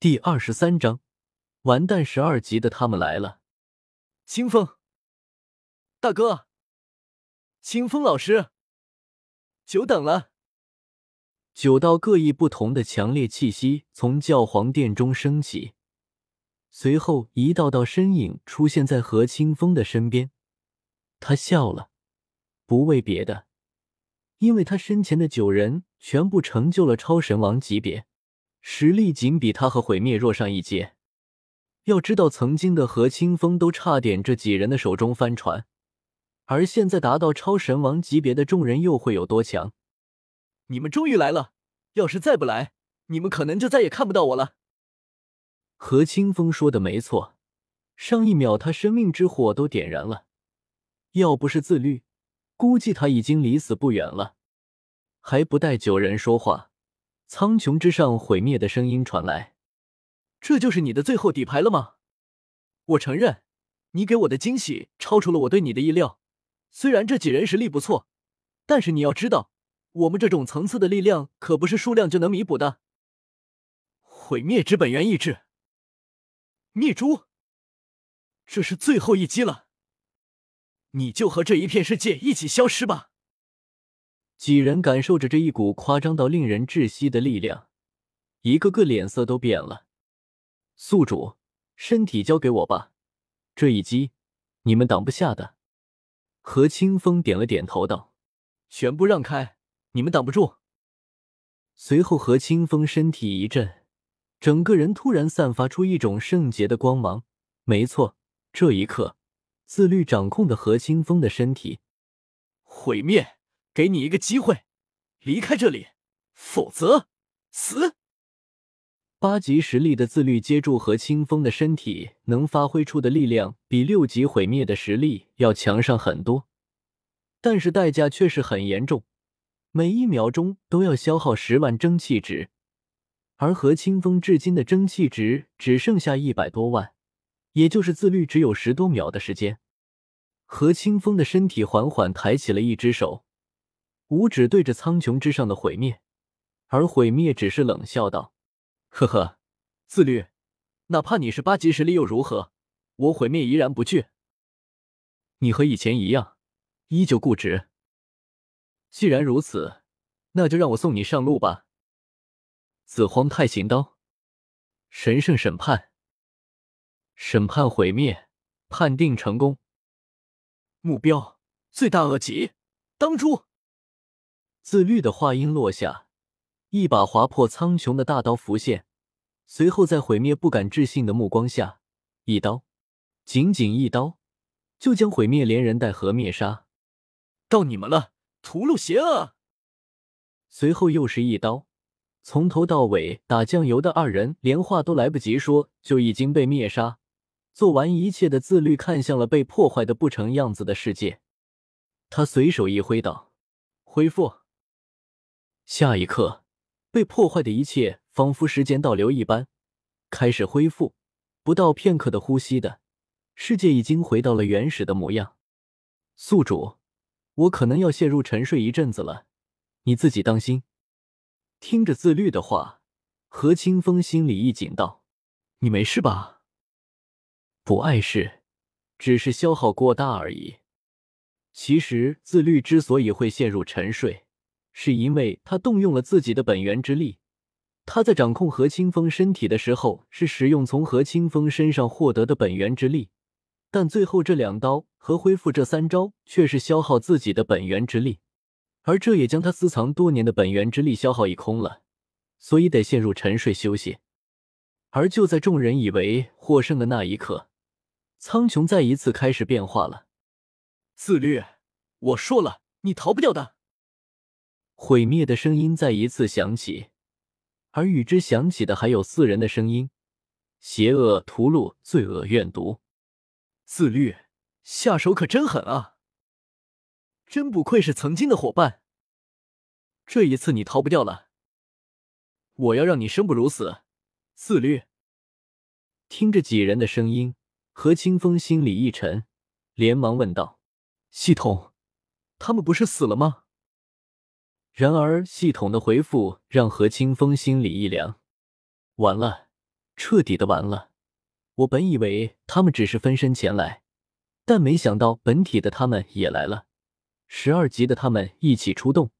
第二十三章，完蛋！十二级的他们来了。清风，大哥，清风老师，久等了。九道各异不同的强烈气息从教皇殿中升起，随后一道道身影出现在何清风的身边。他笑了，不为别的，因为他身前的九人全部成就了超神王级别。实力仅比他和毁灭弱上一阶。要知道，曾经的何清风都差点这几人的手中翻船，而现在达到超神王级别的众人又会有多强？你们终于来了！要是再不来，你们可能就再也看不到我了。何清风说的没错，上一秒他生命之火都点燃了，要不是自律，估计他已经离死不远了。还不待九人说话。苍穹之上，毁灭的声音传来：“这就是你的最后底牌了吗？我承认，你给我的惊喜超出了我对你的意料。虽然这几人实力不错，但是你要知道，我们这种层次的力量可不是数量就能弥补的。毁灭之本源意志，灭珠，这是最后一击了，你就和这一片世界一起消失吧。”几人感受着这一股夸张到令人窒息的力量，一个个脸色都变了。宿主，身体交给我吧，这一击你们挡不下的。何清风点了点头，道：“全部让开，你们挡不住。”随后，何清风身体一震，整个人突然散发出一种圣洁的光芒。没错，这一刻，自律掌控的何清风的身体毁灭。给你一个机会，离开这里，否则死。八级实力的自律接住何清风的身体，能发挥出的力量比六级毁灭的实力要强上很多，但是代价却是很严重，每一秒钟都要消耗十万蒸汽值，而何清风至今的蒸汽值只剩下一百多万，也就是自律只有十多秒的时间。何清风的身体缓缓抬起了一只手。五指对着苍穹之上的毁灭，而毁灭只是冷笑道：“呵呵，自律，哪怕你是八级实力又如何？我毁灭依然不惧。你和以前一样，依旧固执。既然如此，那就让我送你上路吧。”紫荒太行刀，神圣审判，审判毁灭，判定成功。目标罪大恶极，当诛。自律的话音落下，一把划破苍穹的大刀浮现，随后在毁灭不敢置信的目光下，一刀，仅仅一刀，就将毁灭连人带核灭杀。到你们了，屠戮邪恶！随后又是一刀，从头到尾打酱油的二人连话都来不及说，就已经被灭杀。做完一切的自律看向了被破坏的不成样子的世界，他随手一挥道：“恢复。”下一刻，被破坏的一切仿佛时间倒流一般，开始恢复。不到片刻的呼吸的世界已经回到了原始的模样。宿主，我可能要陷入沉睡一阵子了，你自己当心。听着自律的话，何清风心里一紧，道：“你没事吧？”“不碍事，只是消耗过大而已。”其实，自律之所以会陷入沉睡。是因为他动用了自己的本源之力。他在掌控何清风身体的时候，是使用从何清风身上获得的本源之力，但最后这两刀和恢复这三招却是消耗自己的本源之力，而这也将他私藏多年的本源之力消耗一空了，所以得陷入沉睡休息。而就在众人以为获胜的那一刻，苍穹再一次开始变化了。自律，我说了，你逃不掉的。毁灭的声音再一次响起，而与之响起的还有四人的声音：邪恶、屠戮、罪恶、怨毒。自律，下手可真狠啊！真不愧是曾经的伙伴。这一次你逃不掉了，我要让你生不如死。自律。听着几人的声音，何清风心里一沉，连忙问道：“系统，他们不是死了吗？”然而，系统的回复让何清风心里一凉。完了，彻底的完了。我本以为他们只是分身前来，但没想到本体的他们也来了。十二级的他们一起出动，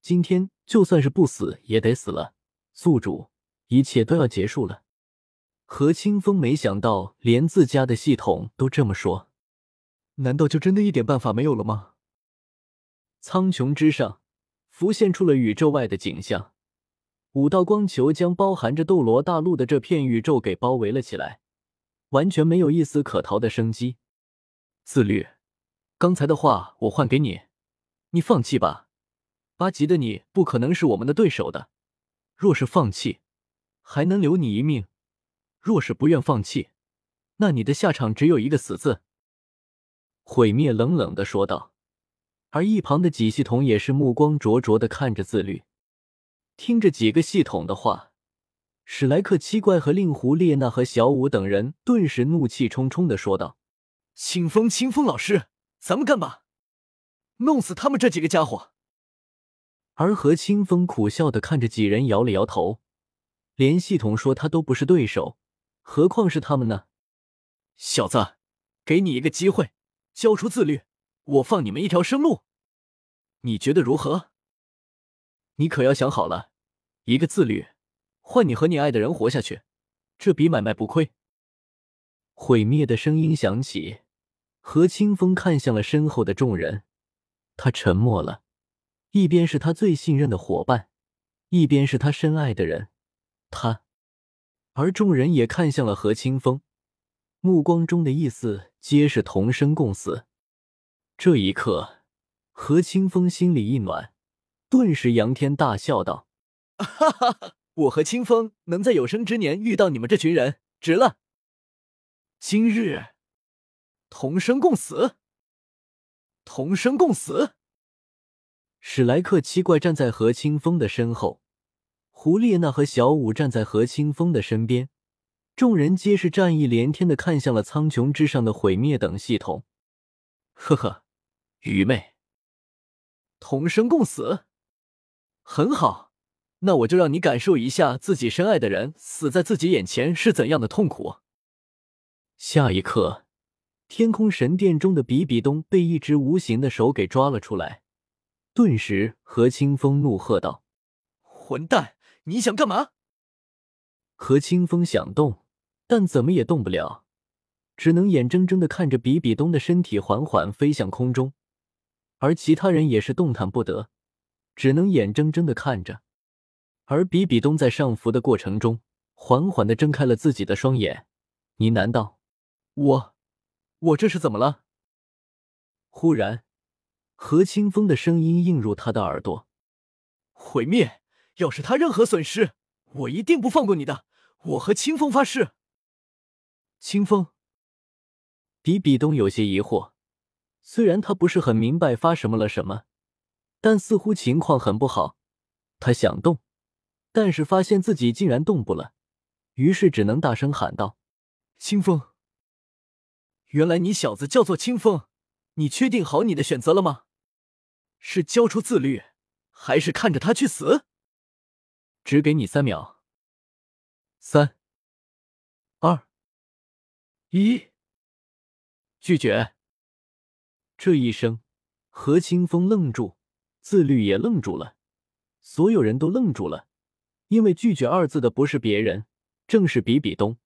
今天就算是不死也得死了。宿主，一切都要结束了。何清风没想到连自家的系统都这么说，难道就真的一点办法没有了吗？苍穹之上浮现出了宇宙外的景象，五道光球将包含着斗罗大陆的这片宇宙给包围了起来。完全没有一丝可逃的生机。自律，刚才的话我换给你，你放弃吧。八级的你不可能是我们的对手的。若是放弃，还能留你一命；若是不愿放弃，那你的下场只有一个死字。毁灭冷冷的说道。而一旁的几系统也是目光灼灼的看着自律，听着几个系统的话。史莱克七怪和令狐列娜和小舞等人顿时怒气冲冲的说道：“清风，清风老师，咱们干吧，弄死他们这几个家伙！”而何清风苦笑的看着几人，摇了摇头，连系统说他都不是对手，何况是他们呢？小子，给你一个机会，交出自律，我放你们一条生路，你觉得如何？你可要想好了，一个自律。换你和你爱的人活下去，这笔买卖不亏。毁灭的声音响起，何清风看向了身后的众人，他沉默了。一边是他最信任的伙伴，一边是他深爱的人，他。而众人也看向了何清风，目光中的意思皆是同生共死。这一刻，何清风心里一暖，顿时仰天大笑道：“哈哈哈！”我和清风能在有生之年遇到你们这群人，值了。今日同生共死，同生共死。史莱克七怪站在何清风的身后，胡列娜和小舞站在何清风的身边，众人皆是战意连天的看向了苍穹之上的毁灭等系统。呵呵，愚昧。同生共死，很好。那我就让你感受一下自己深爱的人死在自己眼前是怎样的痛苦。下一刻，天空神殿中的比比东被一只无形的手给抓了出来。顿时，何清风怒喝道：“混蛋，你想干嘛？”何清风想动，但怎么也动不了，只能眼睁睁的看着比比东的身体缓缓飞向空中，而其他人也是动弹不得，只能眼睁睁的看着。而比比东在上浮的过程中，缓缓的睁开了自己的双眼。你难道我我这是怎么了？忽然，何清风的声音映入他的耳朵：“毁灭！要是他任何损失，我一定不放过你的！我和清风发誓。”清风，比比东有些疑惑，虽然他不是很明白发什么了什么，但似乎情况很不好。他想动。但是发现自己竟然动不了，于是只能大声喊道：“清风，原来你小子叫做清风，你确定好你的选择了吗？是交出自律，还是看着他去死？只给你三秒，三、二、一，拒绝。”这一声，何清风愣住，自律也愣住了，所有人都愣住了。因为拒绝二字的不是别人，正是比比东。